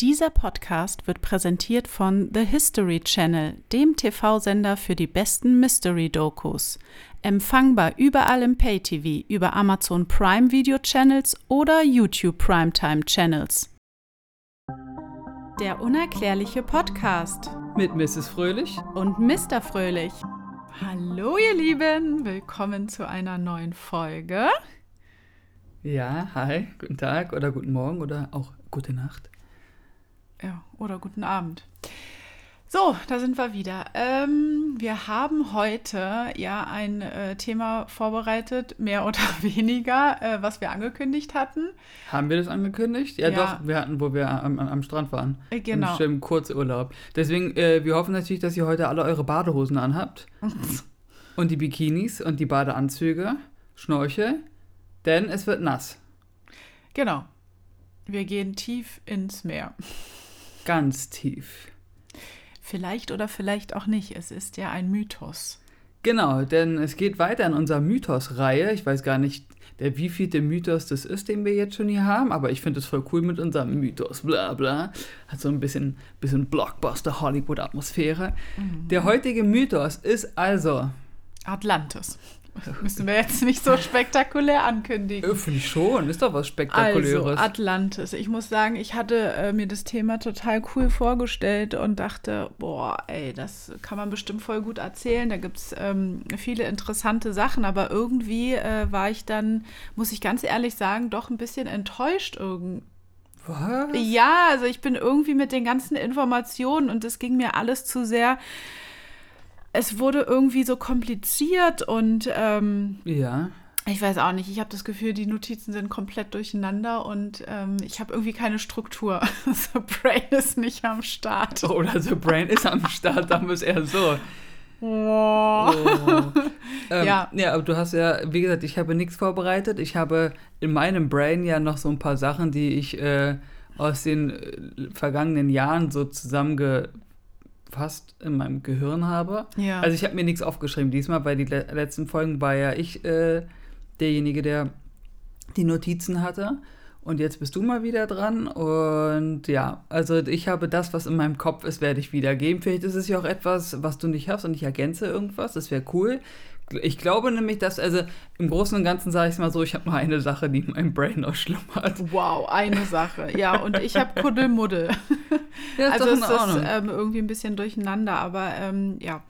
Dieser Podcast wird präsentiert von The History Channel, dem TV-Sender für die besten Mystery-Dokus. Empfangbar überall im Pay-TV, über Amazon Prime Video Channels oder YouTube Primetime Channels. Der unerklärliche Podcast Mit Mrs. Fröhlich. und Mr. Fröhlich. Hallo ihr Lieben, willkommen zu einer neuen Folge. Ja, hi, guten Tag oder guten Morgen oder auch gute Nacht. Ja, oder guten Abend. So, da sind wir wieder. Ähm, wir haben heute ja ein äh, Thema vorbereitet, mehr oder weniger, äh, was wir angekündigt hatten. Haben wir das angekündigt? Ja, Ja. doch, wir hatten, wo wir am, am- Strand waren. Äh, genau. Im schönen Kurzurlaub. Deswegen, äh, wir hoffen natürlich, dass ihr heute alle eure Badehosen anhabt. und die Bikinis und die Badeanzüge, Schnorchel, denn es wird nass. Genau. Wir gehen tief ins Meer. Ganz tief. Vielleicht oder vielleicht auch nicht. Es ist ja ein Mythos. Genau, denn es geht weiter in unserer Mythos-Reihe. Ich weiß gar nicht, der wievielte Mythos das ist, den wir jetzt schon hier haben, aber ich finde es voll cool mit unserem Mythos, bla bla. Hat so ein bisschen, bisschen Blockbuster-Hollywood-Atmosphäre. Der heutige Mythos ist also, Atlantis. Das müssen wir jetzt nicht so spektakulär ankündigen. äh, finde ich schon, ist doch was Also, Spektakuläres. Atlantis. Ich muss sagen, ich hatte äh, mir das Thema total cool vorgestellt und dachte, boah, ey, das kann man bestimmt voll gut erzählen. Da gibt es ähm, viele interessante Sachen, aber irgendwie äh, war ich dann, muss ich ganz ehrlich sagen, doch ein bisschen enttäuscht irgendwie. was? Ja, also ich bin irgendwie mit den ganzen Informationen und es ging mir alles zu sehr. Es wurde irgendwie so kompliziert und ähm, Ja. ich weiß auch nicht, ich habe das Gefühl, die Notizen sind komplett durcheinander und ähm, ich habe irgendwie keine Struktur. so Brain ist nicht am Start. Oder The Brain ist am Start, dann ist eher so. Oh. Ähm, Ja. ja. aber du hast ja, wie gesagt, ich habe nichts vorbereitet. Ich habe in meinem Brain ja noch so ein paar Sachen, die ich äh, aus den äh, vergangenen Jahren so zusammengefasst in meinem Gehirn habe. Ja. Also ich habe mir nichts aufgeschrieben diesmal, weil die le letzten Folgen war ja ich äh, derjenige, der die Notizen hatte. Und jetzt bist du mal wieder dran. Und ja, also ich habe das, was in meinem Kopf ist, werde ich wiedergeben. Vielleicht ist es ja auch etwas, was du nicht hast und ich ergänze irgendwas. Das wäre cool. Ich glaube nämlich, dass, also im Großen und Ganzen sage ich es mal so, ich habe nur eine Sache, die in meinem Brain noch schlummert. Wow, eine Sache. Ja, und ich habe Kuddelmuddel. Ja, also es ist ähm, irgendwie ein bisschen durcheinander, aber ähm, ja.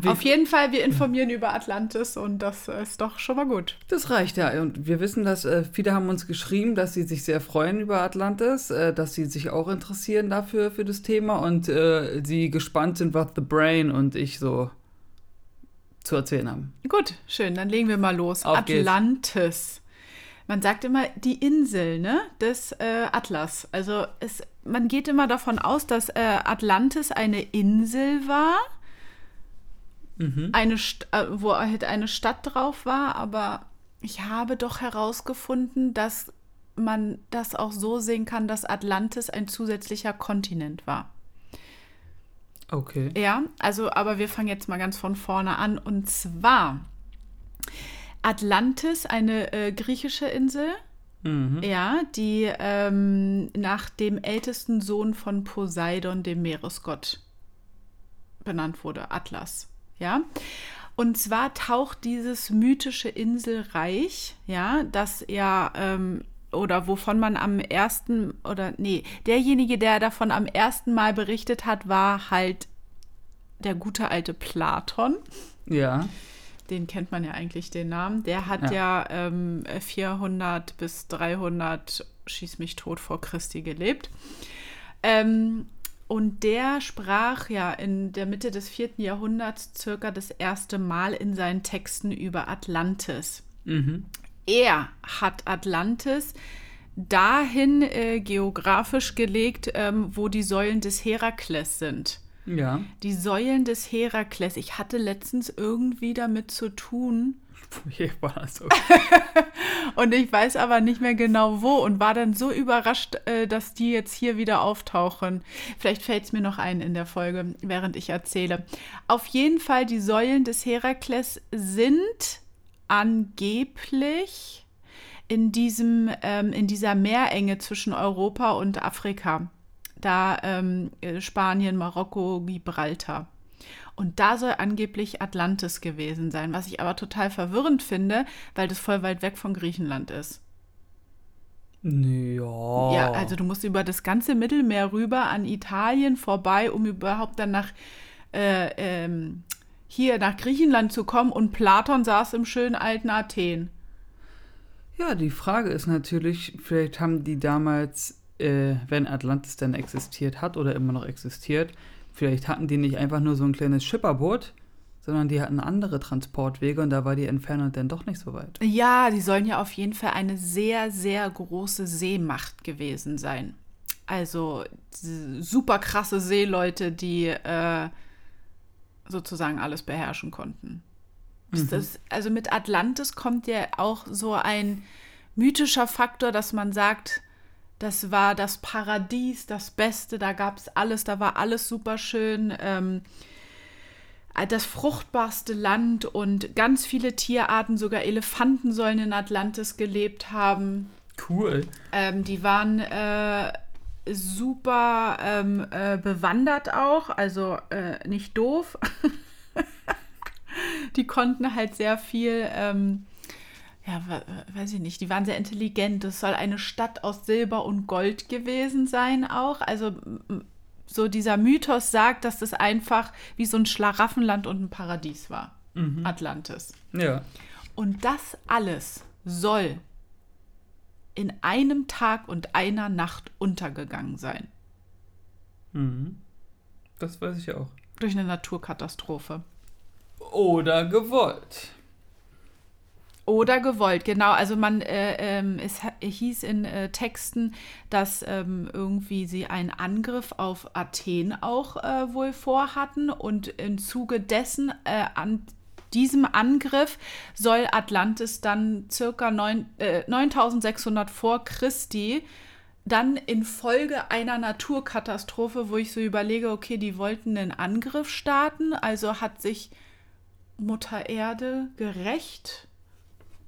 Wie- Auf jeden Fall, wir informieren über Atlantis und das ist doch schon mal gut. Das reicht ja. Und wir wissen, dass äh, viele haben uns geschrieben, dass sie sich sehr freuen über Atlantis, äh, dass sie sich auch interessieren dafür für das Thema und äh, sie gespannt sind, was The Brain und ich so zu erzählen haben. Gut, schön, dann legen wir mal los. Auf geht's. Atlantis. Man sagt immer die Insel ne, des äh, Atlas. Also es, man geht immer davon aus, dass äh, Atlantis eine Insel war, Mhm. eine St äh, wo halt eine Stadt drauf war, aber ich habe doch herausgefunden, dass man das auch so sehen kann, dass Atlantis ein zusätzlicher Kontinent war. Okay. Ja, also, aber wir fangen jetzt mal ganz von vorne an. Und zwar Atlantis, eine äh, griechische Insel, Mhm. ja, die ähm, nach dem ältesten Sohn von Poseidon, dem Meeresgott, benannt wurde, Atlas. Ja. Und zwar taucht dieses mythische Inselreich, ja, das ja, ähm, oder wovon man am ersten, oder nee, derjenige, der davon am ersten Mal berichtet hat, war halt der gute alte Platon. Ja. Den kennt man ja eigentlich, den Namen. Der hat ja, Ja. ähm, 400 bis 300, schieß mich tot, vor Christi gelebt. Ähm, und der sprach ja in der Mitte des vierten Jahrhunderts circa das erste Mal in seinen Texten über Atlantis. Mhm. Er hat Atlantis dahin äh, geografisch gelegt, ähm, wo die Säulen des Herakles sind. Ja. Die Säulen des Herakles. Ich hatte letztens irgendwie damit zu tun. Und ich weiß aber nicht mehr genau wo und war dann so überrascht, äh, dass die jetzt hier wieder auftauchen. Vielleicht fällt es mir noch ein in der Folge, während ich erzähle. Auf jeden Fall, die Säulen des Herakles sind angeblich in, diesem, ähm, in dieser Meerenge zwischen Europa und Afrika da ähm, äh, Spanien, Marokko, Gibraltar. Und da soll angeblich Atlantis gewesen sein, was ich aber total verwirrend finde, weil das voll weit weg von Griechenland ist. Ja. Ja, also du musst über das ganze Mittelmeer rüber an Italien vorbei, um überhaupt dann nach äh, ähm, hier nach Griechenland zu kommen. Und Platon saß im schönen alten Athen. Ja, die Frage ist natürlich, vielleicht haben die damals, äh, wenn Atlantis denn existiert hat oder immer noch existiert, vielleicht hatten die nicht einfach nur so ein kleines Schipperboot, sondern die hatten andere Transportwege und da war die Entfernung dann doch nicht so weit. Ja, die sollen ja auf jeden Fall eine sehr, sehr große Seemacht gewesen sein. Also super krasse Seeleute, die äh, sozusagen alles beherrschen konnten. Mhm. Das, also mit Atlantis kommt ja auch so ein mythischer Faktor, dass man sagt, das war das Paradies, das Beste, da gab es alles, da war alles super schön. Ähm, das fruchtbarste Land und ganz viele Tierarten, sogar Elefanten sollen in Atlantis gelebt haben. Cool. Ähm, die waren äh, super ähm, äh, bewandert auch, also äh, nicht doof. die konnten halt sehr viel ähm, ja, weiß ich nicht, die waren sehr intelligent. Das soll eine Stadt aus Silber und Gold gewesen sein auch. Also so dieser Mythos sagt, dass das einfach wie so ein Schlaraffenland und ein Paradies war. Mhm. Atlantis. Ja. Und das alles soll in einem Tag und einer Nacht untergegangen sein. Mhm. Das weiß ich auch. Durch eine Naturkatastrophe. Oder gewollt. Oder gewollt, genau. Also man, äh, ähm, es hieß in äh, Texten, dass ähm, irgendwie sie einen Angriff auf Athen auch äh, wohl vorhatten und im Zuge dessen äh, an diesem Angriff soll Atlantis dann circa 9, 9600 äh, vor Christi dann infolge einer Naturkatastrophe, wo ich so überlege, okay, die wollten einen Angriff starten, also hat sich Mutter Erde gerecht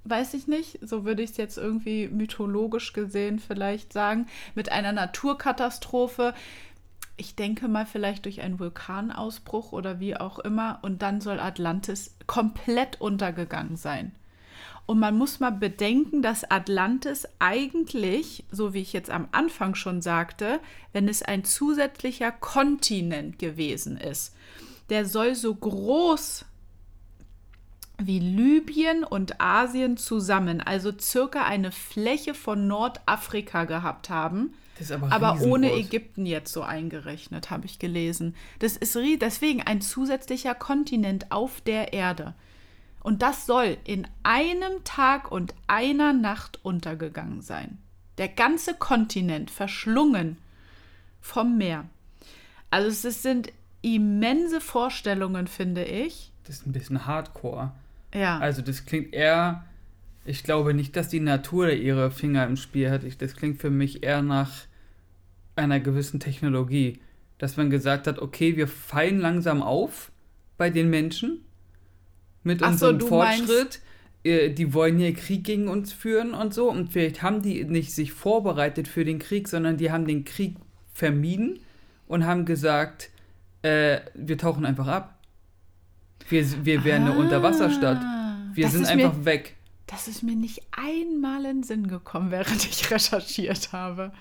weiß ich nicht, so würde ich es jetzt irgendwie mythologisch gesehen vielleicht sagen, mit einer Naturkatastrophe. Ich denke mal vielleicht durch einen Vulkanausbruch oder wie auch immer. Und dann soll Atlantis komplett untergegangen sein. Und man muss mal bedenken, dass Atlantis eigentlich, so wie ich jetzt am Anfang schon sagte, wenn es ein zusätzlicher Kontinent gewesen ist, der soll so groß wie Libyen und Asien zusammen, also circa eine Fläche von Nordafrika gehabt haben. Aber, aber ohne Ägypten jetzt so eingerechnet, habe ich gelesen. Das ist deswegen ein zusätzlicher Kontinent auf der Erde. Und das soll in einem Tag und einer Nacht untergegangen sein. Der ganze Kontinent verschlungen vom Meer. Also es sind immense Vorstellungen, finde ich. Das ist ein bisschen hardcore. Ja. Also das klingt eher, ich glaube nicht, dass die Natur ihre Finger im Spiel hat. Ich, das klingt für mich eher nach einer gewissen Technologie. Dass man gesagt hat, okay, wir fallen langsam auf bei den Menschen mit Ach unserem so, Fortschritt. Äh, die wollen hier Krieg gegen uns führen und so. Und vielleicht haben die nicht sich vorbereitet für den Krieg, sondern die haben den Krieg vermieden und haben gesagt, äh, wir tauchen einfach ab. Wir, wir wären ah, eine Unterwasserstadt. Wir sind einfach weg. Das ist mir nicht einmal in den Sinn gekommen, während ich recherchiert habe.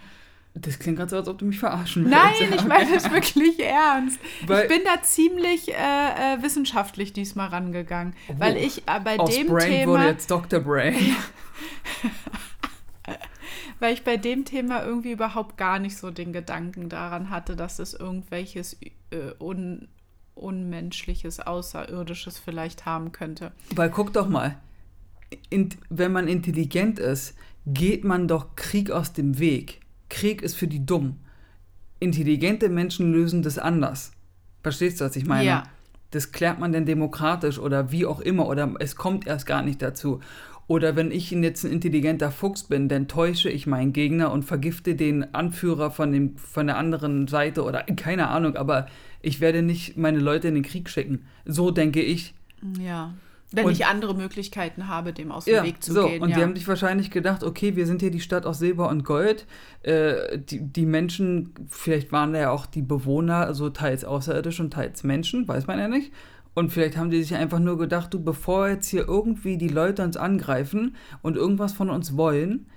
Das klingt gerade so, als ob du mich verarschen willst. Nein, ich meine das wirklich ernst. Weil, ich bin da ziemlich äh, äh, wissenschaftlich diesmal rangegangen. Oh, weil ich äh, bei aus dem Brain Thema. wurde jetzt Dr. Brain. weil ich bei dem Thema irgendwie überhaupt gar nicht so den Gedanken daran hatte, dass es irgendwelches äh, un Unmenschliches, Außerirdisches vielleicht haben könnte. Weil guck doch mal, in, wenn man intelligent ist, geht man doch Krieg aus dem Weg. Krieg ist für die dumm. Intelligente Menschen lösen das anders. Verstehst du, was ich meine? Ja. Das klärt man denn demokratisch oder wie auch immer oder es kommt erst gar nicht dazu. Oder wenn ich jetzt ein intelligenter Fuchs bin, dann täusche ich meinen Gegner und vergifte den Anführer von, dem, von der anderen Seite oder keine Ahnung, aber ich werde nicht meine Leute in den Krieg schicken. So denke ich. Ja. Wenn Und- ich andere Möglichkeiten habe, dem aus dem Ja, Weg zu so, gehen. und ja. die haben sich wahrscheinlich gedacht, okay, wir sind hier die Stadt aus Silber und Gold. Äh, die, die Menschen, vielleicht waren da ja auch die Bewohner so teils außerirdisch und teils Menschen, weiß man ja nicht. Und vielleicht haben die sich einfach nur gedacht, du, bevor jetzt hier irgendwie die Leute uns angreifen und irgendwas von uns wollen,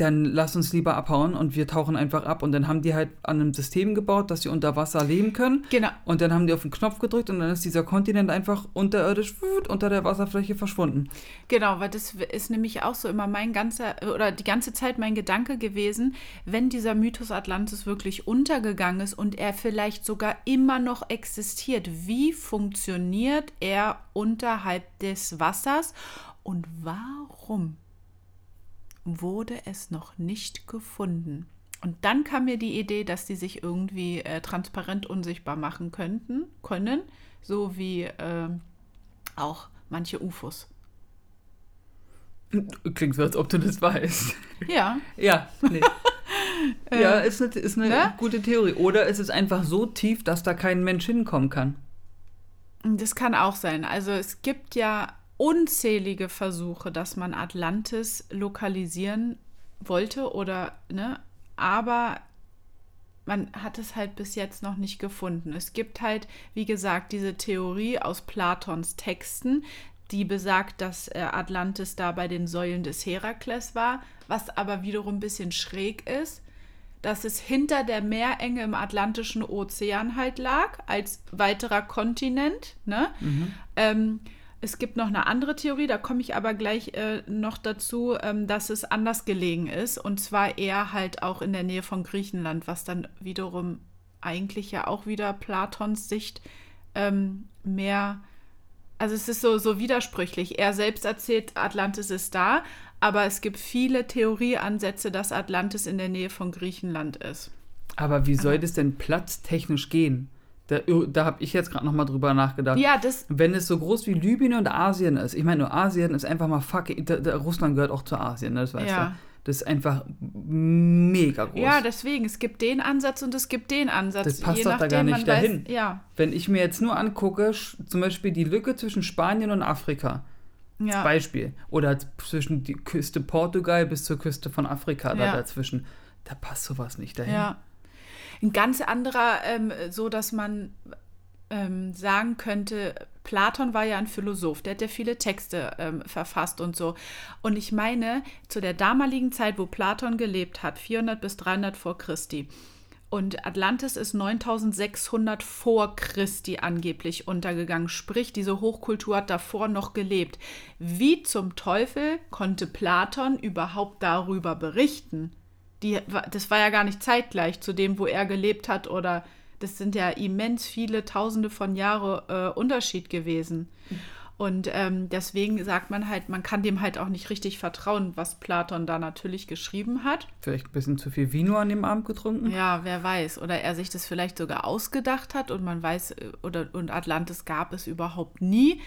dann lass uns lieber abhauen und wir tauchen einfach ab. Und dann haben die halt an einem System gebaut, dass sie unter Wasser leben können. Genau. Und dann haben die auf den Knopf gedrückt und dann ist dieser Kontinent einfach unterirdisch unter der Wasserfläche verschwunden. Genau, weil das ist nämlich auch so immer mein ganzer, oder die ganze Zeit mein Gedanke gewesen, wenn dieser Mythos Atlantis wirklich untergegangen ist und er vielleicht sogar immer noch existiert, wie funktioniert er unterhalb des Wassers und warum wurde es noch nicht gefunden? Und dann kam mir die Idee, dass die sich irgendwie äh, transparent unsichtbar machen könnten, können, so wie ähm, auch manche UFOs. Klingt so, als ob du das weißt. Ja, Ja, nee. ja, ist eine, ist eine ne? gute Theorie. Oder ist es einfach so tief, dass da kein Mensch hinkommen kann? Das kann auch sein. Also es gibt ja unzählige Versuche, dass man Atlantis lokalisieren wollte oder, ne, aber man hat es halt bis jetzt noch nicht gefunden. Es gibt halt, wie gesagt, diese Theorie aus Platons Texten, die besagt, dass äh, Atlantis da bei den Säulen des Herakles war, was aber wiederum ein bisschen schräg ist, dass es hinter der Meerenge im Atlantischen Ozean halt lag, als weiterer Kontinent. Ne? Ähm, es gibt noch eine andere Theorie, da komme ich aber gleich äh, noch dazu, ähm, dass es anders gelegen ist. Und zwar eher halt auch in der Nähe von Griechenland, was dann wiederum eigentlich ja auch wieder Platons Sicht ähm, mehr. Also es ist so, so widersprüchlich. Er selbst erzählt, Atlantis ist da, aber es gibt viele Theorieansätze, dass Atlantis in der Nähe von Griechenland ist. Aber wie soll das denn platztechnisch gehen? Da, da habe ich jetzt gerade nochmal drüber nachgedacht. Ja, das, Wenn es so groß wie Libyen und Asien ist, ich meine, nur Asien ist einfach mal fucking. Da, da, Russland gehört auch zu Asien, ne, das weißt Ja. du. Das ist einfach mega groß. ja, deswegen, es gibt den Ansatz und es gibt den Ansatz. Das passt doch da gar nicht dahin. Weiß, ja, Wenn ich mir jetzt nur angucke, zum Beispiel die Lücke zwischen Spanien und Afrika, als ja. Beispiel, oder zwischen die Küste Portugal bis zur Küste von Afrika da Ja. dazwischen, da passt sowas nicht dahin. Ja. Ein ganz anderer, ähm, so dass man ähm, sagen könnte, Platon war ja ein Philosoph, der hat ja viele Texte ähm, verfasst und so. Und ich meine, zu der damaligen Zeit, wo Platon gelebt hat, 400 bis 300 vor Christi, und Atlantis ist 9600 vor Christi angeblich untergegangen. Sprich, diese Hochkultur hat davor noch gelebt. Wie zum Teufel konnte Platon überhaupt darüber berichten? Die, das war ja gar nicht zeitgleich zu dem, wo er gelebt hat oder das sind ja immens viele Tausende von Jahre äh, Unterschied gewesen. Und ähm, deswegen sagt man halt, man kann dem halt auch nicht richtig vertrauen, was Platon da natürlich geschrieben hat. Vielleicht ein bisschen zu viel Vino an dem Abend getrunken. Ja, wer weiß. Oder er sich das vielleicht sogar ausgedacht hat und man weiß, äh, oder und Atlantis gab es überhaupt nie.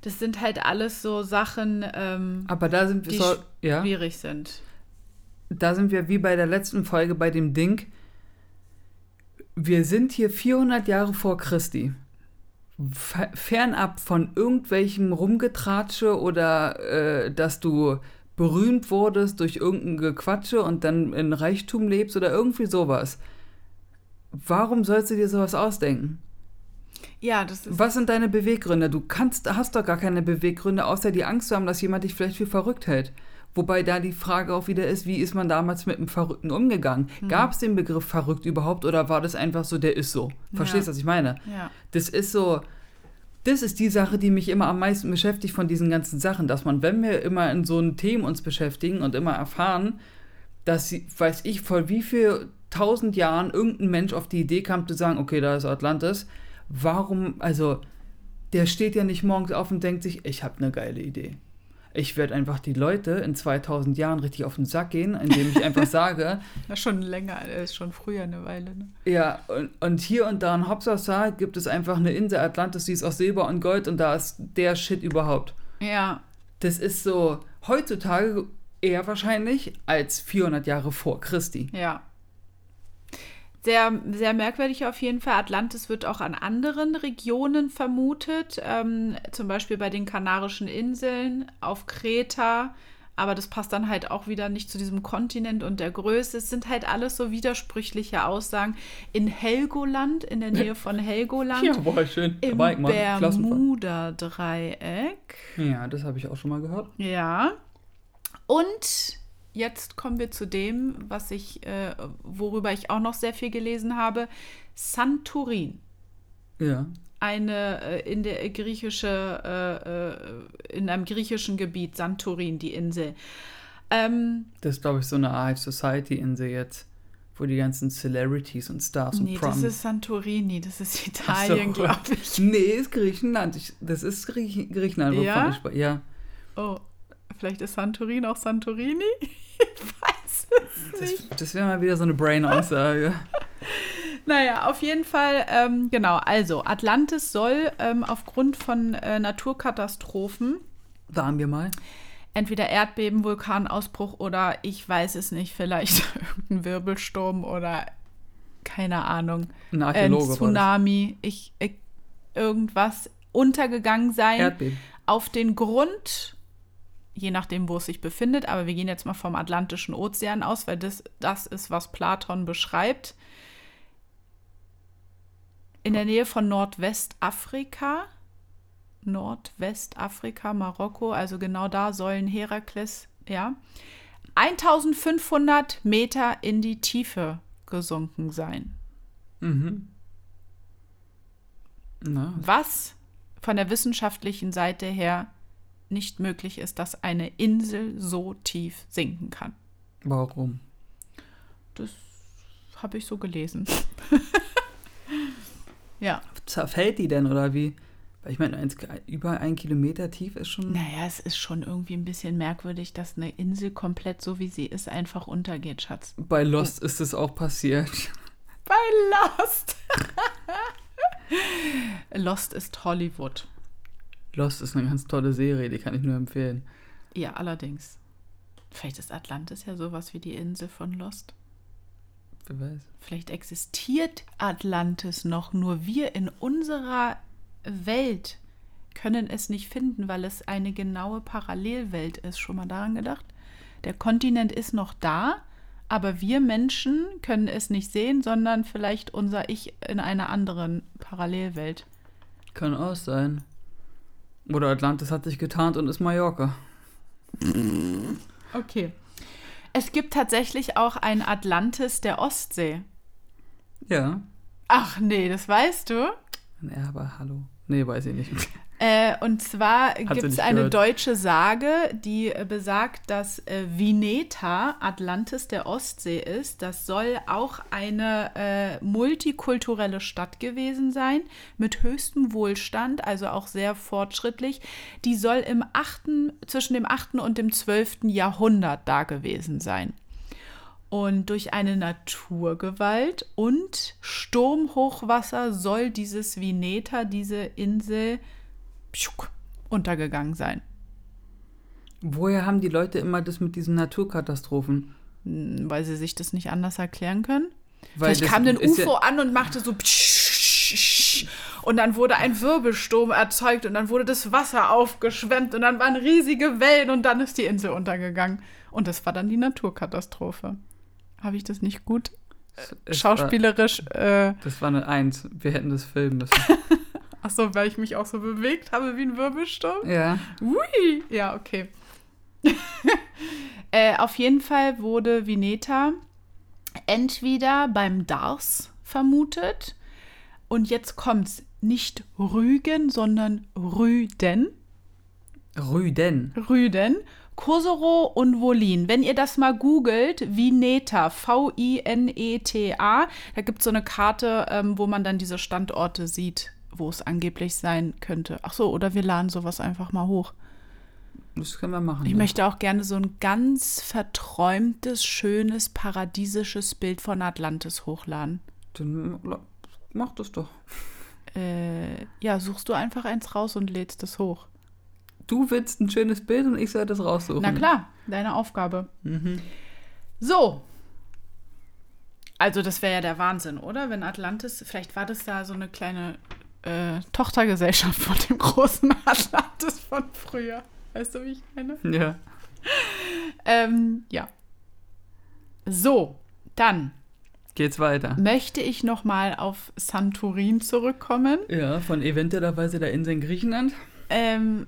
Das sind halt alles so Sachen, ähm, Aber da sind die so, ja, schwierig sind. Da sind wir wie bei der letzten Folge bei dem Ding. Wir sind hier 400 Jahre vor Christi. Fe- Fernab von irgendwelchem Rumgetratsche oder äh, dass du berühmt wurdest durch irgendein Gequatsche und dann in Reichtum lebst oder irgendwie sowas. Warum sollst du dir sowas ausdenken? Ja, das ist. Was sind deine Beweggründe? Du kannst, hast doch gar keine Beweggründe, außer die Angst zu haben, dass jemand dich vielleicht für verrückt hält. Wobei da die Frage auch wieder ist, wie ist man damals mit einem Verrückten umgegangen? Gab es den Begriff verrückt überhaupt oder war das einfach so, der ist so? Verstehst du, Ja. was ich meine? Ja. Das ist so, das ist die Sache, die mich immer am meisten beschäftigt von diesen ganzen Sachen, dass man, wenn wir immer in so einem Themen uns beschäftigen und immer erfahren, dass weiß ich, vor wie viel tausend Jahren irgendein Mensch auf die Idee kam zu sagen, okay, da ist Atlantis, warum, also, der steht ja nicht morgens auf und denkt sich, ich habe eine geile Idee. Ich werde einfach die Leute in 2000 Jahren richtig auf den Sack gehen, indem ich einfach sage, Das ist schon länger, das ist schon früher eine Weile. Ne? ja, und, und hier und da in Hopsasa gibt es einfach eine Insel Atlantis, die ist aus Silber und Gold und da ist der Shit überhaupt. Ja, Das ist so heutzutage eher wahrscheinlich als 400 Jahre vor Christi. ja. Sehr, sehr merkwürdig auf jeden Fall. Atlantis wird auch an anderen Regionen vermutet, ähm, zum Beispiel bei den Kanarischen Inseln, auf Kreta. Aber das passt dann halt auch wieder nicht zu diesem Kontinent und der Größe. Es sind halt alles so widersprüchliche Aussagen. In Helgoland, in der Nähe von Helgoland, Ja, boah, schön. im. Bermuda-Dreieck. Ja, das habe ich auch schon mal gehört. Ja. Und jetzt kommen wir zu dem, was ich, äh, worüber ich auch noch sehr viel gelesen habe. Santorin. Ja. Eine äh, in der griechische, äh, äh, in einem griechischen Gebiet, Santorin, die Insel. Ähm, Das ist, glaube ich, so eine Art Society-Insel jetzt, wo die ganzen Celebrities und Stars und nee, Promis. das ist Santorini, das ist Ach so. Italien, glaube ich. Nee, ist Griechenland. Ich, das ist Griech Griechenland, wovon Ja? ich spreche. Ja. Oh, vielleicht ist Santorin auch Santorini? Ich weiß es nicht. Das, das wäre mal wieder so eine Brain-Aussage. Naja, auf jeden Fall, ähm, genau. Also, Atlantis soll ähm, aufgrund von äh, Naturkatastrophen, Waren wir mal. entweder Erdbeben, Vulkanausbruch oder ich weiß es nicht, vielleicht irgendein Wirbelsturm oder keine Ahnung, Ein ein Archäologe das. Tsunami, ich, ich, irgendwas untergegangen sein. Erdbeben. auf den Grund, je nachdem, wo es sich befindet, aber wir gehen jetzt mal vom Atlantischen Ozean aus, weil das, das ist, was Platon beschreibt. In der Nähe von Nordwestafrika, Nordwestafrika, Marokko, also genau da sollen Herakles, ja, 1500 Meter in die Tiefe gesunken sein. Mhm. Na, was von der wissenschaftlichen Seite her nicht möglich ist, dass eine Insel so tief sinken kann. warum? Das habe ich so gelesen. ja, Zerfällt die denn oder wie? Weil ich meine, eins- über ein Kilometer tief ist schon. naja, es ist schon irgendwie ein bisschen merkwürdig, dass eine Insel komplett so wie sie ist einfach untergeht, Schatz. Bei Lost ist es auch passiert. Bei Lost. Lost ist Hollywood. Lost ist eine ganz tolle Serie, die kann ich nur empfehlen. Ja, allerdings. Vielleicht ist Atlantis ja sowas wie die Insel von Lost. Wer weiß. Vielleicht existiert Atlantis noch, nur wir in unserer Welt können es nicht finden, weil es eine genaue Parallelwelt ist. Schon mal daran gedacht? Der Kontinent ist noch da, aber wir Menschen können es nicht sehen, sondern vielleicht unser Ich in einer anderen Parallelwelt. Kann auch sein. Oder Atlantis hat sich getarnt und ist Mallorca. Okay. Es gibt tatsächlich auch ein Atlantis der Ostsee. Ja. Ach nee, das weißt du? Ja, aber hallo. Nee, weiß ich nicht. Äh, und zwar gibt es eine gehört. deutsche Sage, die äh, besagt, dass äh, Vineta Atlantis der Ostsee ist. Das soll auch eine äh, multikulturelle Stadt gewesen sein, mit höchstem Wohlstand, also auch sehr fortschrittlich. Die soll im 8., zwischen dem 8. und dem 12. Jahrhundert da gewesen sein. Und durch eine Naturgewalt und Sturmhochwasser soll dieses Vineta, diese Insel, untergegangen sein. Woher haben die Leute immer das mit diesen Naturkatastrophen? Hm, Weil sie sich das nicht anders erklären können. Weil Vielleicht kam ein ist UFO Ja, an und machte so und dann wurde ein Wirbelsturm erzeugt und dann wurde das Wasser aufgeschwemmt und dann waren riesige Wellen und dann ist die Insel untergegangen. Und das war dann die Naturkatastrophe. Habe ich das nicht gut es schauspielerisch äh, War, das war eine Eins. Wir hätten das filmen müssen. Ach so, weil ich mich auch so bewegt habe wie ein Wirbelsturm? ja. Ui! Ja, okay. äh, auf jeden Fall wurde Vineta entweder beim Dars vermutet und jetzt kommt's nicht Rügen, sondern Rüden. Rüden. Rüden, Kosoro und Wolin. Wenn ihr das mal googelt, Vineta, V-I-N-E-T-A, da gibt es so eine Karte, ähm, wo man dann diese Standorte sieht, wo es angeblich sein könnte. Ach so, oder wir laden sowas einfach mal hoch. Das können wir machen. Ich ja. möchte auch gerne so ein ganz verträumtes, schönes, paradiesisches Bild von Atlantis hochladen. Dann mach das doch. Äh, ja, suchst du einfach eins raus und lädst es hoch. Du willst ein schönes Bild und ich soll das raussuchen. Na klar, deine Aufgabe. Mhm. So, Also das wäre ja der Wahnsinn, oder? Wenn Atlantis, vielleicht war das da so eine kleine äh, Tochtergesellschaft von dem großen Atlantis von früher. Weißt du, wie ich meine? Ja. Ähm, ja. So, dann Geht's weiter. möchte ich noch mal auf Santorin zurückkommen. Ja, von eventuellerweise der Insel in Griechenland. Ähm,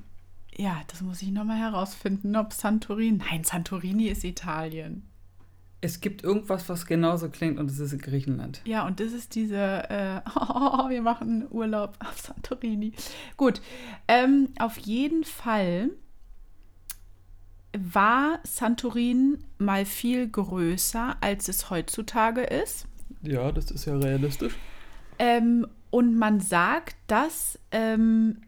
ja, das muss ich noch mal herausfinden, ob Santorin. Nein, Santorini ist Italien. Es gibt irgendwas, was genauso klingt und es ist in Griechenland. Ja, und das ist diese, äh, oh, wir machen Urlaub auf Santorini. Gut, ähm, auf jeden Fall war Santorin mal viel größer, als es heutzutage ist. Ja, das ist ja realistisch. Ähm, und man sagt, dass ähm,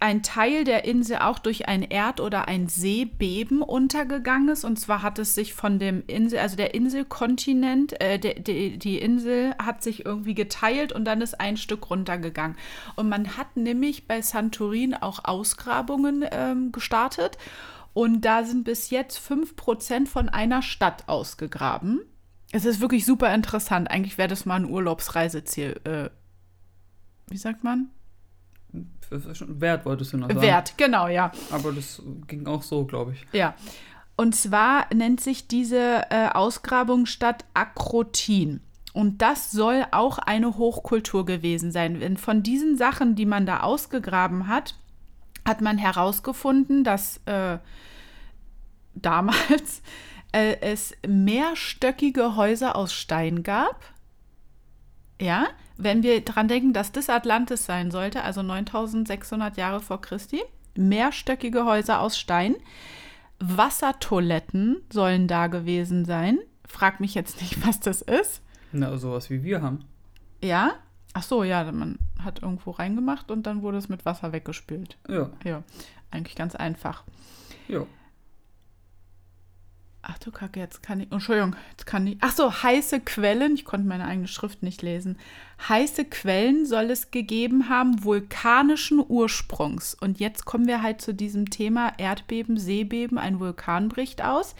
ein Teil der Insel auch durch ein Erd- oder ein Seebeben untergegangen ist. Und zwar hat es sich von dem Insel, also der Inselkontinent, äh, der, die, die Insel hat sich irgendwie geteilt und dann ist ein Stück runtergegangen. Und man hat nämlich bei Santorin auch Ausgrabungen ähm, gestartet. Und da sind bis jetzt 5% von einer Stadt ausgegraben. Es ist wirklich super interessant. Eigentlich wäre das mal ein Urlaubsreiseziel. Äh, wie sagt man? Wert wolltest du noch sagen. Wert, genau, ja. Aber das ging auch so, glaube ich. Ja. Und zwar nennt sich diese äh, Ausgrabungsstadt Akrotin. Und das soll auch eine Hochkultur gewesen sein. Denn von diesen Sachen, die man da ausgegraben hat, hat man herausgefunden, dass äh, damals äh, es mehrstöckige Häuser aus Stein gab. Ja, wenn wir dran denken, dass das Atlantis sein sollte, also 9600 Jahre vor Christi, mehrstöckige Häuser aus Stein, Wassertoiletten sollen da gewesen sein. Frag mich jetzt nicht, was das ist. Na, sowas wie wir haben. Ja? Ach so, ja, man hat irgendwo reingemacht und dann wurde es mit Wasser weggespült. Ja, Ja, eigentlich ganz einfach. ja. Ach du Kacke, jetzt kann ich. Entschuldigung, jetzt kann ich. Ach so, heiße Quellen. Ich konnte meine eigene Schrift nicht lesen. Heiße Quellen soll es gegeben haben, vulkanischen Ursprungs. Und jetzt kommen wir halt zu diesem Thema Erdbeben, Seebeben, ein Vulkan bricht aus.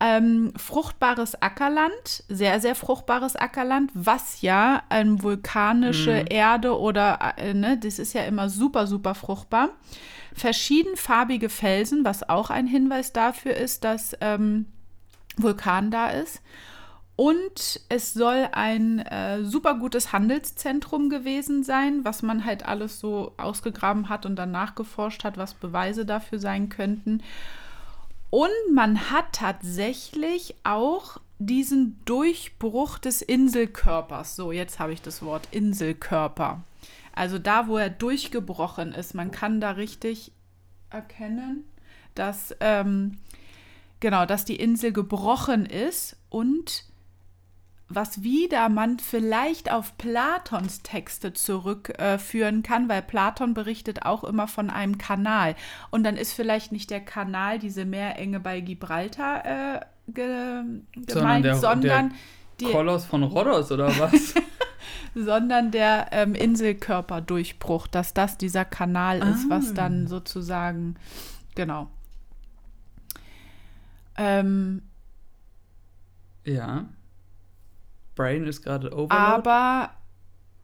Ähm, fruchtbares Ackerland, sehr, sehr fruchtbares Ackerland, was ja ähm, vulkanische Erde oder, äh, ne, das ist ja immer super, super fruchtbar. Verschiedenfarbige Felsen, was auch ein Hinweis dafür ist, dass ähm, Vulkan da ist. Und es soll ein äh, super gutes Handelszentrum gewesen sein, was man halt alles so ausgegraben hat und dann nachgeforscht hat, was Beweise dafür sein könnten. Und man hat tatsächlich auch diesen Durchbruch des Inselkörpers. So, jetzt habe ich das Wort Inselkörper. Also da, wo er durchgebrochen ist, man kann da richtig erkennen, dass ähm, genau, dass die Insel gebrochen ist und was wieder man vielleicht auf Platons Texte zurückführen kann, weil Platon berichtet auch immer von einem Kanal. Und dann ist vielleicht nicht der Kanal, diese Meerenge bei Gibraltar äh, ge gemeint, der- sondern, der die, Koloss von Rhodos oder was? sondern der ähm, Inselkörperdurchbruch, dass das dieser Kanal ist, was Ah. dann sozusagen, genau. Ähm, ja. Brain ist gerade overload. aber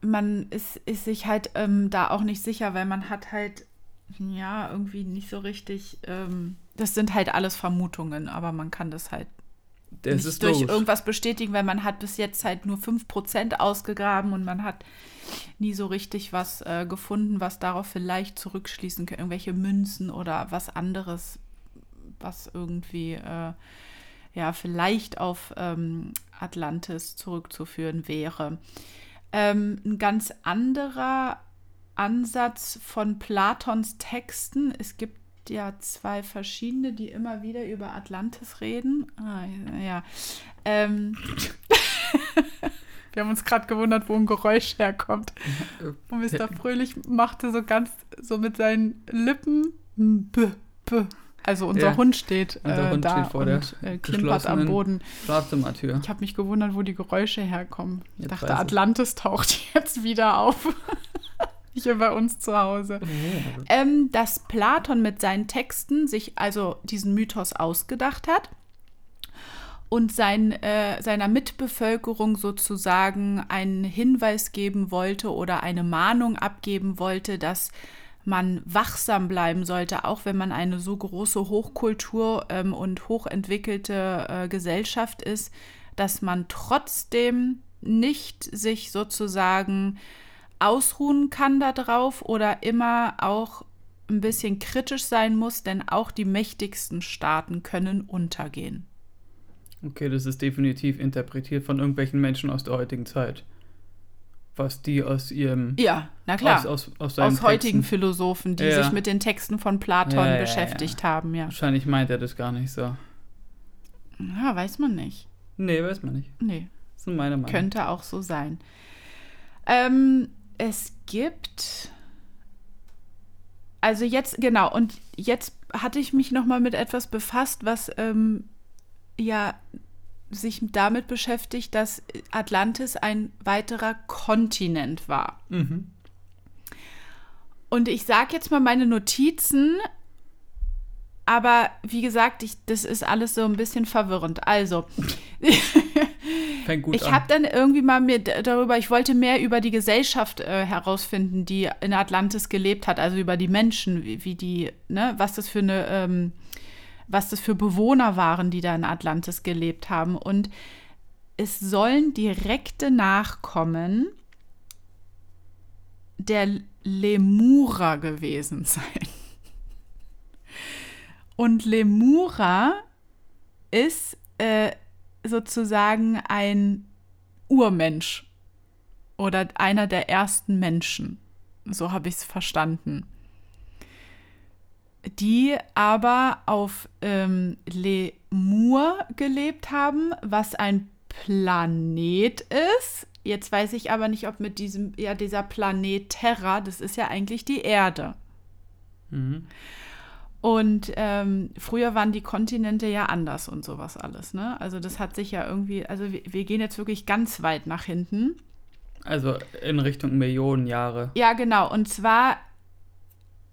man ist, ist sich halt ähm, da auch nicht sicher, weil man hat halt, ja, irgendwie nicht so richtig, ähm, das sind halt alles Vermutungen, aber man kann das halt das nicht durch logisch. irgendwas bestätigen, weil man hat bis jetzt halt nur 5% ausgegraben und man hat nie so richtig was äh, gefunden, was darauf vielleicht zurückschließen kann. Irgendwelche Münzen oder was anderes, was irgendwie äh, ja vielleicht auf ähm, Atlantis zurückzuführen wäre. Ähm, ein ganz anderer Ansatz von Platons Texten. Es gibt ja zwei verschiedene, die immer wieder über Atlantis reden. Ah, ja. Ähm, Wir haben uns gerade gewundert, wo ein Geräusch herkommt. Und Mr. Fröhlich machte so ganz so mit seinen Lippen b, b. Also unser Ja, Hund steht, unser äh, Hund da steht vor der und äh, klimpert am Boden. Schlafzimmertür. Ich habe mich gewundert, wo die Geräusche herkommen. Ich Jetzt dachte. Atlantis taucht jetzt wieder auf. Hier bei uns zu Hause. Ähm, dass Platon mit seinen Texten sich also diesen Mythos ausgedacht hat und sein, äh, seiner Mitbevölkerung sozusagen einen Hinweis geben wollte oder eine Mahnung abgeben wollte, dass man wachsam bleiben sollte, auch wenn man eine so große Hochkultur ähm, und hochentwickelte äh, Gesellschaft ist, dass man trotzdem nicht sich sozusagen ausruhen kann darauf oder immer auch ein bisschen kritisch sein muss, denn auch die mächtigsten Staaten können untergehen. Okay, das ist definitiv interpretiert von irgendwelchen Menschen aus der heutigen Zeit. Was die aus ihrem. Ja, na klar. Aus, aus, aus, aus heutigen Philosophen, die ja. sich mit den Texten von Platon ja, ja, beschäftigt haben, ja. Wahrscheinlich meint er das gar nicht so. Ja, weiß man nicht. Nee, weiß man nicht. Nee. Das ist meine Meinung. Könnte auch so sein. Ähm, es gibt. Also jetzt, genau, und jetzt hatte ich mich noch mal mit etwas befasst, was ähm, ja sich damit beschäftigt, dass Atlantis ein weiterer Kontinent war. Mhm. Und ich sage jetzt mal meine Notizen, aber wie gesagt, ich, das ist alles so ein bisschen verwirrend. Also, ich habe dann irgendwie mal mir darüber, ich wollte mehr über die Gesellschaft äh, herausfinden, die in Atlantis gelebt hat, also über die Menschen, wie, wie die, ne, was das für eine ähm, was das für Bewohner waren, die da in Atlantis gelebt haben. Und es sollen direkte Nachkommen der Lemura gewesen sein. Und Lemura ist äh, sozusagen ein Urmensch oder einer der ersten Menschen. So habe ich es verstanden die aber auf ähm, Lemur gelebt haben, was ein Planet ist. Jetzt weiß ich aber nicht, ob mit diesem, ja, dieser Planet Terra, das ist ja eigentlich die Erde. Mhm. Und ähm, früher waren die Kontinente ja anders und sowas alles, ne? Also das hat sich ja irgendwie, also wir, wir gehen jetzt wirklich ganz weit nach hinten. Also in Richtung Millionen Jahre. Ja, genau. Und zwar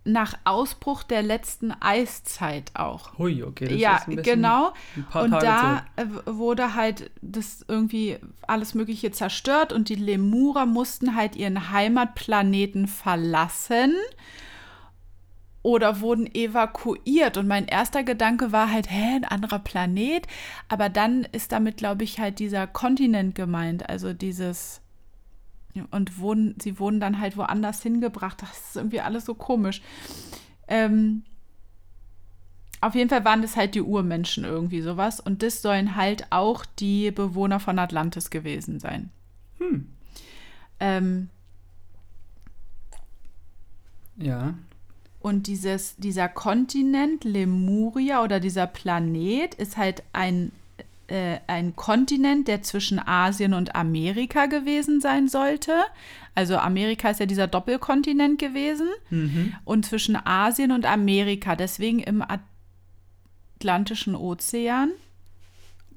nach Ausbruch der letzten Eiszeit auch. Hui, okay. Das ja, ist ein genau. Ein und da zurück. wurde halt das irgendwie alles Mögliche zerstört und die Lemurer mussten halt ihren Heimatplaneten verlassen oder wurden evakuiert. Und mein erster Gedanke war halt, hä, ein anderer Planet? Aber dann ist damit, glaube ich, halt dieser Kontinent gemeint, also dieses und wurden, sie wurden dann halt woanders hingebracht. Das ist irgendwie alles so komisch. Ähm, auf jeden Fall waren das halt die Urmenschen irgendwie sowas. Und das sollen halt auch die Bewohner von Atlantis gewesen sein. Hm. Ähm, ja. Und dieses, dieser Kontinent Lemuria oder dieser Planet ist halt ein äh, ein Kontinent, der zwischen Asien und Amerika gewesen sein sollte. Also Amerika ist ja dieser Doppelkontinent gewesen. Mhm. Und zwischen Asien und Amerika, deswegen im Atlantischen Ozean.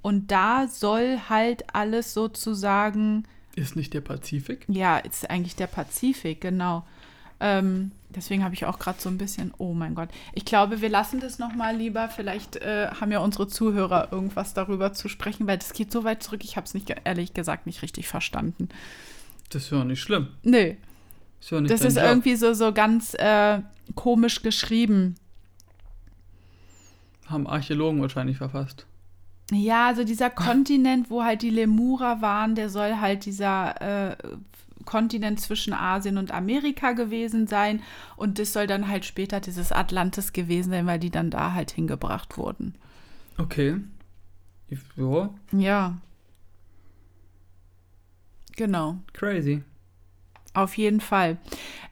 Und da soll halt alles sozusagen. Ist nicht der Pazifik? Ja, ist eigentlich der Pazifik, genau. Ähm, deswegen habe ich auch gerade so ein bisschen, oh mein Gott. Ich glaube, wir lassen das nochmal lieber. Vielleicht äh, haben ja unsere Zuhörer irgendwas darüber zu sprechen, weil das geht so weit zurück. Ich habe es nicht, ehrlich gesagt, nicht richtig verstanden. Das ist ja nicht schlimm. Nee. Ist ja nicht das ist Job. irgendwie so, so ganz äh, komisch geschrieben. Haben Archäologen wahrscheinlich verfasst. Ja, also dieser Kontinent, wo halt die Lemurer waren, der soll halt dieser äh, Kontinent zwischen Asien und Amerika gewesen sein. Und das soll dann halt später dieses Atlantis gewesen sein, weil die dann da halt hingebracht wurden. Okay. Ja. Ja. Genau. Crazy. Auf jeden Fall.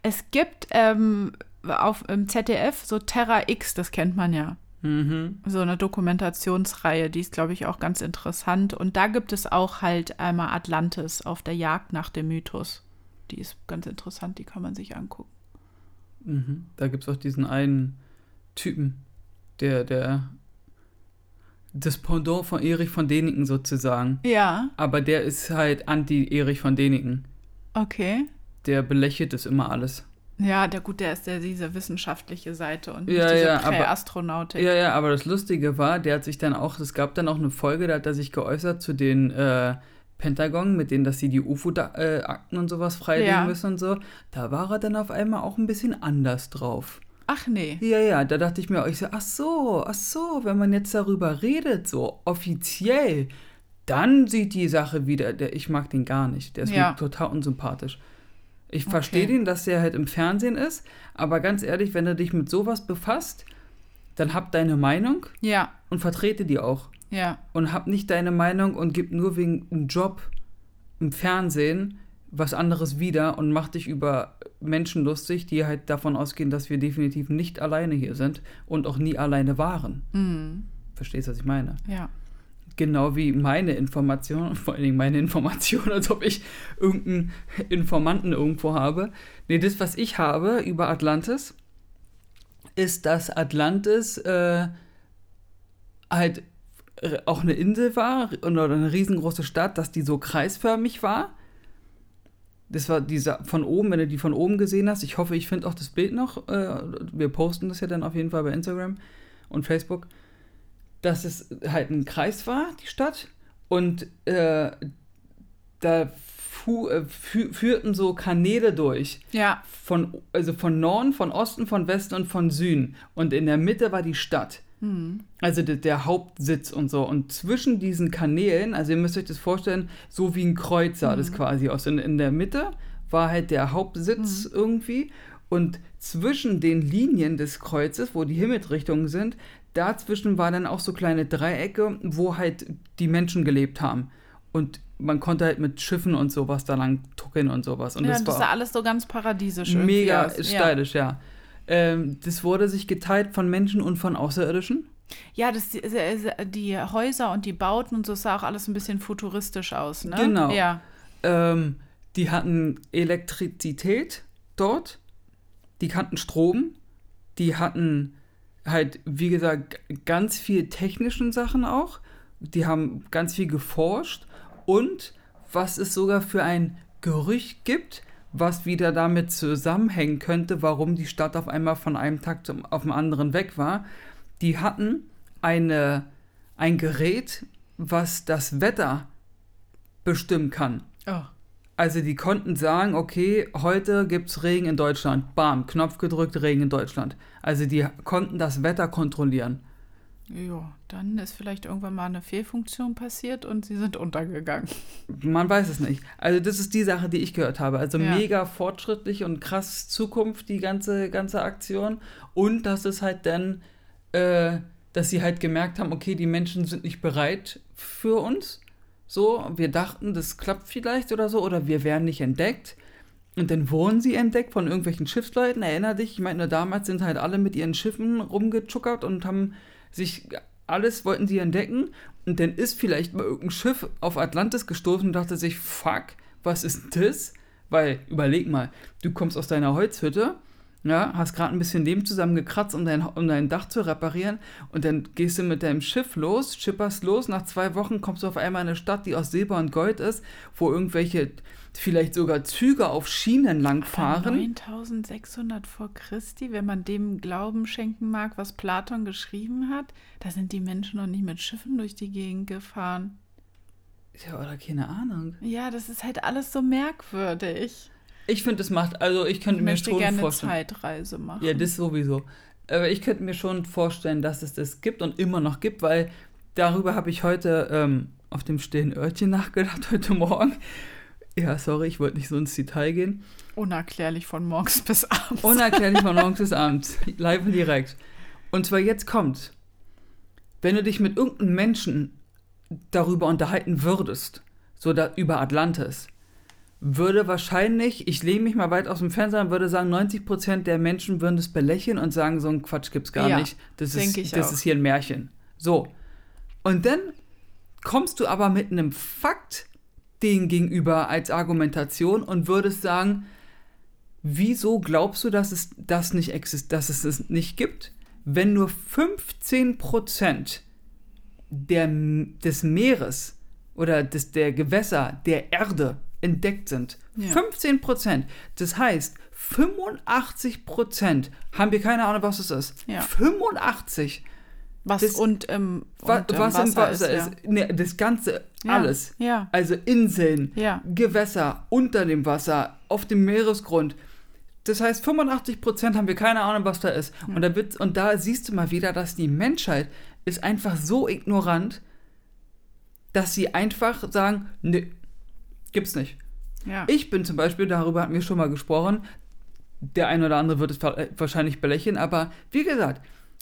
Es gibt ähm, auf im ZDF so Terra X, das kennt man ja. Mhm. So eine Dokumentationsreihe, die ist, glaube ich, auch ganz interessant. Und da gibt es auch halt einmal Atlantis auf der Jagd nach dem Mythos. Die ist ganz interessant, die kann man sich angucken. Mhm. Da gibt es auch diesen einen Typen, der, der das Pendant von Erich von Däniken sozusagen. Ja. Aber der ist halt anti-Erich von Däniken. Okay. Der belächelt das immer alles. Ja, der gut, der ist ja diese wissenschaftliche Seite und nicht Ja, diese ja, Prä-Astronautik. Ja, ja, aber das Lustige war, der hat sich dann auch, es gab dann auch eine Folge, da hat er sich geäußert zu den äh, Pentagon, mit denen, dass sie die UFO-Akten und sowas freilegen Ja. müssen und so. Da war er dann auf einmal auch ein bisschen anders drauf. Ach nee. Ja, ja, da dachte ich mir, ich so, ach so, ach so, wenn man jetzt darüber redet, so offiziell, dann sieht die Sache wieder, der, ich mag den gar nicht, der ist Ja. mir total unsympathisch. Ich Okay. verstehe den, dass der halt im Fernsehen ist, aber ganz ehrlich, wenn du dich mit sowas befasst, dann hab deine Meinung Ja, und vertrete die auch. ja. Und hab nicht deine Meinung und gib nur wegen einem Job im Fernsehen was anderes wieder und mach dich über Menschen lustig, die halt davon ausgehen, dass wir definitiv nicht alleine hier sind und auch nie alleine waren. Mhm. Verstehst du, was ich meine? Ja. Genau wie meine Information, vor allen Dingen meine Information, als ob ich irgendeinen Informanten irgendwo habe. Nee, das, was ich habe über Atlantis, ist, dass Atlantis äh, halt auch eine Insel war oder eine riesengroße Stadt, dass die so kreisförmig war. Das war dieser von oben, wenn du die von oben gesehen hast. Ich hoffe, ich finde auch das Bild noch. Äh, wir posten das ja dann auf jeden Fall bei Instagram und Facebook dass es halt ein Kreis war, die Stadt. Und äh, da fu äh, fü führten so Kanäle durch. Ja. Von, also von Norden, von Osten, von Westen und von Süden. Und in der Mitte war die Stadt. Mhm. Also der, der Hauptsitz und so. Und zwischen diesen Kanälen, also ihr müsst euch das vorstellen, so wie ein Kreuz sah das quasi aus. Und in der Mitte war halt der Hauptsitz irgendwie. Und zwischen den Linien des Kreuzes, wo die Himmelsrichtungen sind, dazwischen war dann auch so kleine Dreiecke, wo halt die Menschen gelebt haben. Und man konnte halt mit Schiffen und sowas da lang tuckeln und sowas. Und ja, das das war sah alles so ganz paradiesisch mega aus. Ja. stylisch, ja. Ähm, das wurde sich geteilt von Menschen und von Außerirdischen. Ja, das, die, die Häuser und die Bauten und so sah auch alles ein bisschen futuristisch aus, ne? Genau. Ja. Ähm, die hatten Elektrizität dort, die kannten Strom, die hatten halt, wie gesagt, ganz viel technischen Sachen auch. Die haben ganz viel geforscht und was es sogar für ein Gerücht gibt, was wieder damit zusammenhängen könnte, warum die Stadt auf einmal von einem Tag zum, auf den anderen weg war. Die hatten eine, ein Gerät, was das Wetter bestimmen kann. Oh. Also die konnten sagen, okay, heute gibt's Regen in Deutschland. Bam, Knopf gedrückt, Regen in Deutschland. Also die konnten das Wetter kontrollieren. Ja, dann ist vielleicht irgendwann mal eine Fehlfunktion passiert und sie sind untergegangen. Man weiß es nicht. Also das ist die Sache, die ich gehört habe. Also Ja. mega fortschrittlich und krass Zukunft, die ganze, ganze Aktion. Und dass es halt dann, äh, dass sie halt gemerkt haben, okay, die Menschen sind nicht bereit für uns. So, wir dachten, das klappt vielleicht oder so, oder wir werden nicht entdeckt. Und dann wurden sie entdeckt von irgendwelchen Schiffsleuten. Erinner dich, ich meine, damals sind halt alle mit ihren Schiffen rumgechuckert und haben sich alles wollten sie entdecken. Und dann ist vielleicht mal irgendein Schiff auf Atlantis gestoßen und dachte sich, fuck, was ist das? Weil, überleg mal, du kommst aus deiner Holzhütte, ja, hast gerade ein bisschen Lehm zusammengekratzt, um dein, um dein Dach zu reparieren. Und dann gehst du mit deinem Schiff los, schipperst los. Nach zwei Wochen kommst du auf einmal in eine Stadt, die aus Silber und Gold ist, wo irgendwelche, vielleicht sogar Züge auf Schienen langfahren. 9600 vor Christi, wenn man dem Glauben schenken mag, was Platon geschrieben hat, da sind die Menschen noch nicht mit Schiffen durch die Gegend gefahren. Ja, oder keine Ahnung. Ja, das ist halt alles so merkwürdig. Ich finde, es macht, also ich Ich könnte mir möchte schon gerne eine vorstellen. Zeitreise machen. Ja, das sowieso. Aber ich könnte mir schon vorstellen, dass es das gibt und immer noch gibt, weil darüber habe ich heute ähm, auf dem stillen Örtchen nachgedacht, heute Morgen. Ja, sorry, ich wollte nicht so ins Detail gehen. Unerklärlich von morgens bis abends. Unerklärlich von morgens bis abends. Live und direkt. Und zwar jetzt kommt, wenn du dich mit irgendeinem Menschen darüber unterhalten würdest, so da, über Atlantis, würde wahrscheinlich, ich lehne mich mal weit aus dem Fenster und würde sagen, 90% der Menschen würden das belächeln und sagen, so ein Quatsch gibt's gar Ja, nicht. Das, ist, das auch. ist hier ein Märchen. So. Und dann kommst du aber mit einem Fakt denen gegenüber als Argumentation und würdest sagen, wieso glaubst du, dass es das nicht exist dass es es nicht gibt, wenn nur 15% der, des Meeres oder des, der Gewässer der Erde entdeckt sind. Ja. 15 Prozent. Das heißt, 85 Prozent haben wir keine Ahnung, was es ist. Ja. 85. Was Das- und Was, und im was im Wasser ist. ist. Nee, das Ganze, Ja. alles. Ja. Also Inseln, Ja. Gewässer, unter dem Wasser, auf dem Meeresgrund. Das heißt, 85 Prozent haben wir keine Ahnung, was da ist. Und, da wird, und da siehst du mal wieder, dass die Menschheit ist einfach so ignorant, dass sie einfach sagen, nee, gibt's nicht. Ja. Ich bin zum Beispiel, darüber hatten wir schon mal gesprochen, der ein oder andere wird es wa- wahrscheinlich belächeln, aber wie gesagt,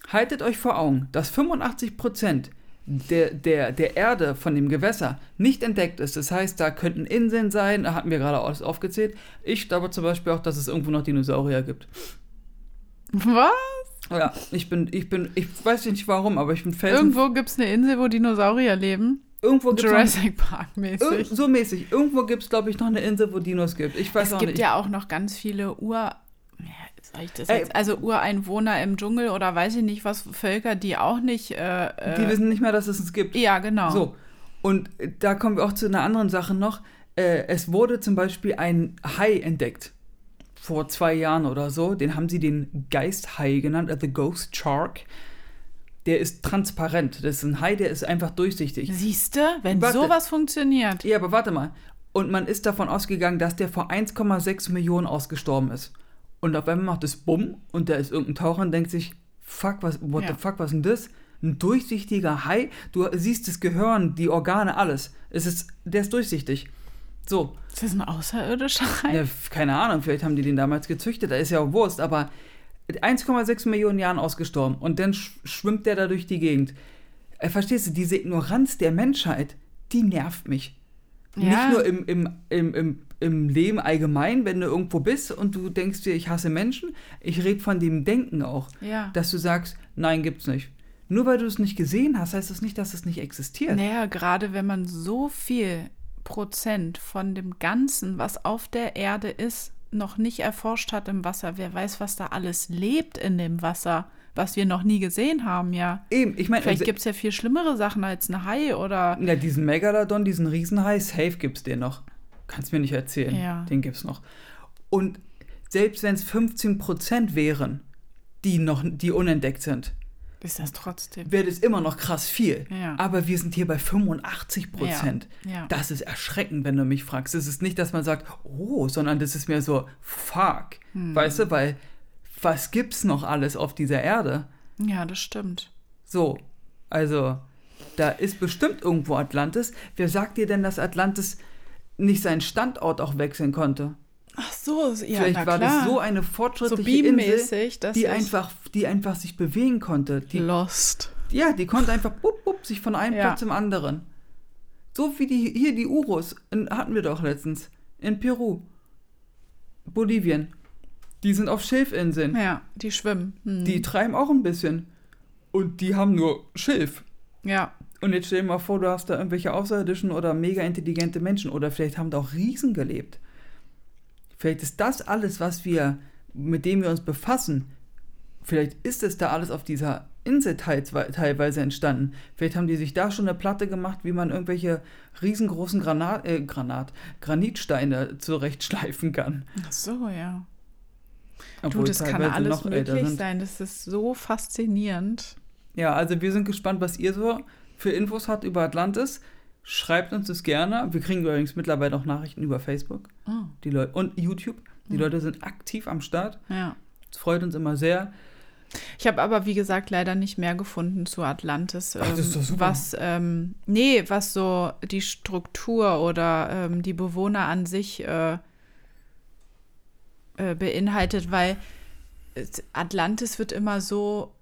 haltet euch vor Augen, dass 85 Prozent der, der, der Erde von dem Gewässer nicht entdeckt ist. Das heißt, da könnten Inseln sein, da hatten wir gerade alles aufgezählt. Ich glaube zum Beispiel auch, dass es irgendwo noch Dinosaurier gibt. Was? Ja, ich bin, ich bin, ich weiß nicht warum, aber ich bin felsen. Irgendwo gibt es eine Insel, wo Dinosaurier leben. Irgendwo noch, Jurassic Park mäßig. so mäßig. Irgendwo gibt es, glaube ich, noch eine Insel, wo Dinos gibt. Ich weiß es gibt nicht. ja auch noch ganz viele Ur... Ja, soll ich das Ey. jetzt? Also Ureinwohner im Dschungel oder weiß ich nicht was, Völker, die auch nicht... Äh, Die äh, wissen nicht mehr, dass es es gibt. ja, genau. So, und äh, da kommen wir auch zu einer anderen Sache noch. Äh, es wurde zum Beispiel ein Hai entdeckt. Vor zwei Jahren oder so. Den haben sie den Geisthai genannt, äh, The Ghost Shark. Der ist transparent. Das ist ein Hai, der ist einfach durchsichtig. Siehst du, wenn Warte. sowas funktioniert. Ja, aber warte mal. Und man ist davon ausgegangen, dass der vor 1,6 Millionen ausgestorben ist. Und auf einmal macht es Bumm und da ist irgendein Taucher und denkt sich, fuck, was, what Ja. the fuck, was ist denn das? Ein durchsichtiger Hai? Du siehst das Gehirn, die Organe, alles. Es ist, der ist durchsichtig. So, Ist das ein außerirdischer Hai? ja, keine Ahnung, vielleicht haben die den damals gezüchtet, da ist ja auch Wurst, aber 1,6 Millionen Jahren ausgestorben und dann sch schwimmt der da durch die Gegend. Äh, verstehst du, diese Ignoranz der Menschheit, die nervt mich. Ja. Nicht nur im, im, im, im, im Leben allgemein, wenn du irgendwo bist und du denkst dir, ich hasse Menschen. Ich rede von dem Denken auch, Ja. dass du sagst, nein, gibt's nicht. Nur weil du es nicht gesehen hast, heißt das nicht, dass es nicht existiert. Naja, gerade wenn man so viel Prozent von dem Ganzen, was auf der Erde ist, noch nicht erforscht hat im Wasser. Wer weiß, was da alles lebt in dem Wasser, was wir noch nie gesehen haben, ja. Eben, ich meine, Vielleicht also- gibt es ja viel schlimmere Sachen als ein Hai oder. Ja, diesen Megalodon, diesen Riesenhai, safe gibt's den noch. Kannst mir nicht erzählen. Ja. Den gibt's noch. Und selbst wenn es 15% wären, die noch, die unentdeckt sind, Ist das trotzdem. wäre das immer noch krass viel. Ja. Aber wir sind hier bei 85 Prozent. Ja, ja. Das ist erschreckend, wenn du mich fragst. Es ist nicht, dass man sagt, oh, sondern das ist mehr so, fuck. Hm. Weißt du, weil was gibt's noch alles auf dieser Erde? Ja, das stimmt. So, also, da ist bestimmt irgendwo Atlantis. Wer sagt dir denn, dass Atlantis nicht seinen Standort auch wechseln konnte? Ach so, ja, Vielleicht war das so eine so fortschrittliche Insel, beammäßig, dass die einfach, die einfach sich bewegen konnte. Die, Lost. ja, die konnte einfach bup, bup, sich von einem Ja. Platz zum anderen. So wie die, hier die Urus, hatten wir doch letztens, in Peru, Bolivien. Die sind auf Schilfinseln. Ja, die schwimmen. Hm. Die treiben auch ein bisschen. Und die haben nur Schilf. ja, Und jetzt stell dir mal vor, du hast da irgendwelche außerirdischen oder mega intelligente Menschen oder vielleicht haben da auch Riesen gelebt. Vielleicht ist das alles, was wir, mit dem wir uns befassen, vielleicht ist es da alles auf dieser Insel teilweise entstanden. Vielleicht haben die sich da schon eine Platte gemacht, wie man irgendwelche riesengroßen Granat, äh, Granat, Granitsteine zurechtschleifen kann. ach so, ja. Du, Obwohl das kann alles möglich sein. Das ist so faszinierend. Ja, also wir sind gespannt, was ihr so für Infos habt über Atlantis. Schreibt uns das gerne. Wir kriegen übrigens mittlerweile auch Nachrichten über Facebook Oh, die Leute, und YouTube. Die Leute sind aktiv am Start. ja. Das freut uns immer sehr. Ich habe aber, wie gesagt, leider nicht mehr gefunden zu Atlantis. Ach, das ist ähm, doch super. Was, ähm, nee, was so die Struktur oder ähm, die Bewohner an sich äh, äh, beinhaltet, weil es- Atlantis wird immer so,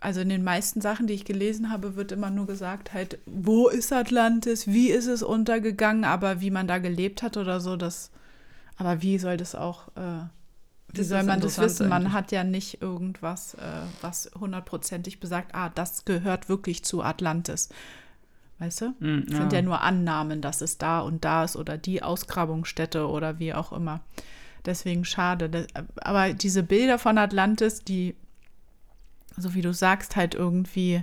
also in den meisten Sachen, die ich gelesen habe, wird immer nur gesagt, halt, wo ist Atlantis, wie ist es untergegangen, aber wie man da gelebt hat oder so, das, aber wie soll das auch, äh, wie Das soll man das wissen? Man eigentlich. hat ja nicht irgendwas, äh, was hundertprozentig besagt, ah, das gehört wirklich zu Atlantis. Weißt du? Mm, Das sind ja nur Annahmen, dass es da und da ist oder die Ausgrabungsstätte oder wie auch immer. Deswegen schade. Aber diese Bilder von Atlantis, die, so wie du sagst, halt irgendwie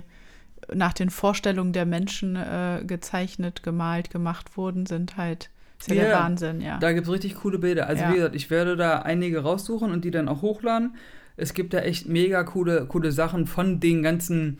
nach den Vorstellungen der Menschen äh, gezeichnet, gemalt, gemacht wurden, sind halt Ist ja, Ja, der Wahnsinn, ja. Da gibt es richtig coole Bilder. Also Ja. wie gesagt, ich werde da einige raussuchen und die dann auch hochladen. Es gibt da echt mega coole, coole Sachen von den ganzen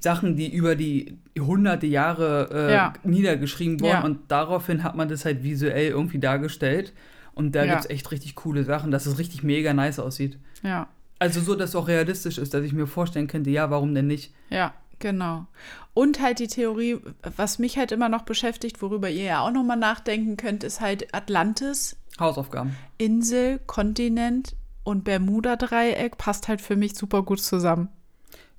Sachen, die über die hunderte Jahre äh, Ja. niedergeschrieben wurden. Ja. Und daraufhin hat man das halt visuell irgendwie dargestellt. Und da Ja. gibt es echt richtig coole Sachen, dass es richtig mega nice aussieht. ja. Also so, dass es auch realistisch ist, dass ich mir vorstellen könnte, ja, warum denn nicht? Ja, genau. Und halt die Theorie, was mich halt immer noch beschäftigt, worüber ihr ja auch noch mal nachdenken könnt, ist halt Atlantis, Hausaufgaben. Insel, Kontinent und Bermuda-Dreieck passt halt für mich super gut zusammen.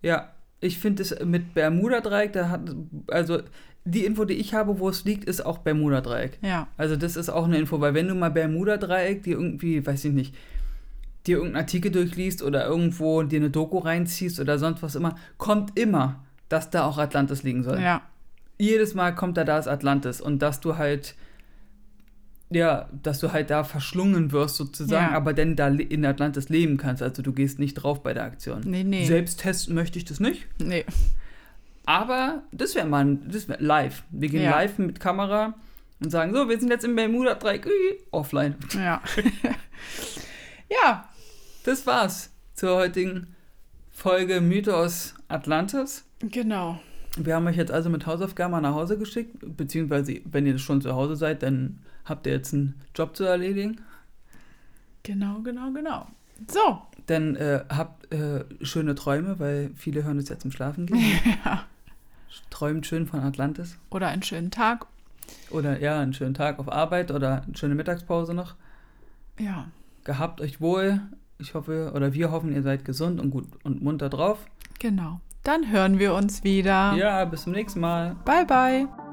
Ja, ich finde es mit Bermuda-Dreieck, da hat, also die Info, die ich habe, wo es liegt, ist auch Bermuda-Dreieck. Ja, Also das ist auch eine Info, weil wenn du mal Bermuda-Dreieck dir irgendwie, weiß ich nicht, dir irgendeinen Artikel durchliest oder irgendwo dir eine Doku reinziehst oder sonst was immer, kommt immer, dass da auch Atlantis liegen soll. ja, Jedes Mal kommt da da ist Atlantis und dass du halt ja, dass du halt da verschlungen wirst sozusagen, Ja. aber dann da in Atlantis leben kannst. Also du gehst nicht drauf bei der Aktion. Nee, nee. Selbst testen möchte ich das nicht. nee. Aber das wäre mal ein- das wär live. Wir gehen Ja. live mit Kamera und sagen, so, wir sind jetzt im Bermuda-Dreieck, offline. Ja. ja, Das war's zur heutigen Folge Mythos Atlantis. genau. Wir haben euch jetzt also mit Hausaufgaben nach Hause geschickt, beziehungsweise wenn ihr schon zu Hause seid, dann habt ihr jetzt einen Job zu erledigen. Genau, genau, genau. So. Dann äh, habt äh, schöne Träume, weil viele hören es ja zum Schlafen gehen. Ja. Träumt schön von Atlantis. Oder einen schönen Tag. Oder ja, einen schönen Tag auf Arbeit oder eine schöne Mittagspause noch. Ja, Gehabt euch wohl. Ich hoffe, oder wir hoffen, ihr seid gesund und gut und munter drauf. genau. Dann hören wir uns wieder. Ja, bis zum nächsten Mal. Bye, bye.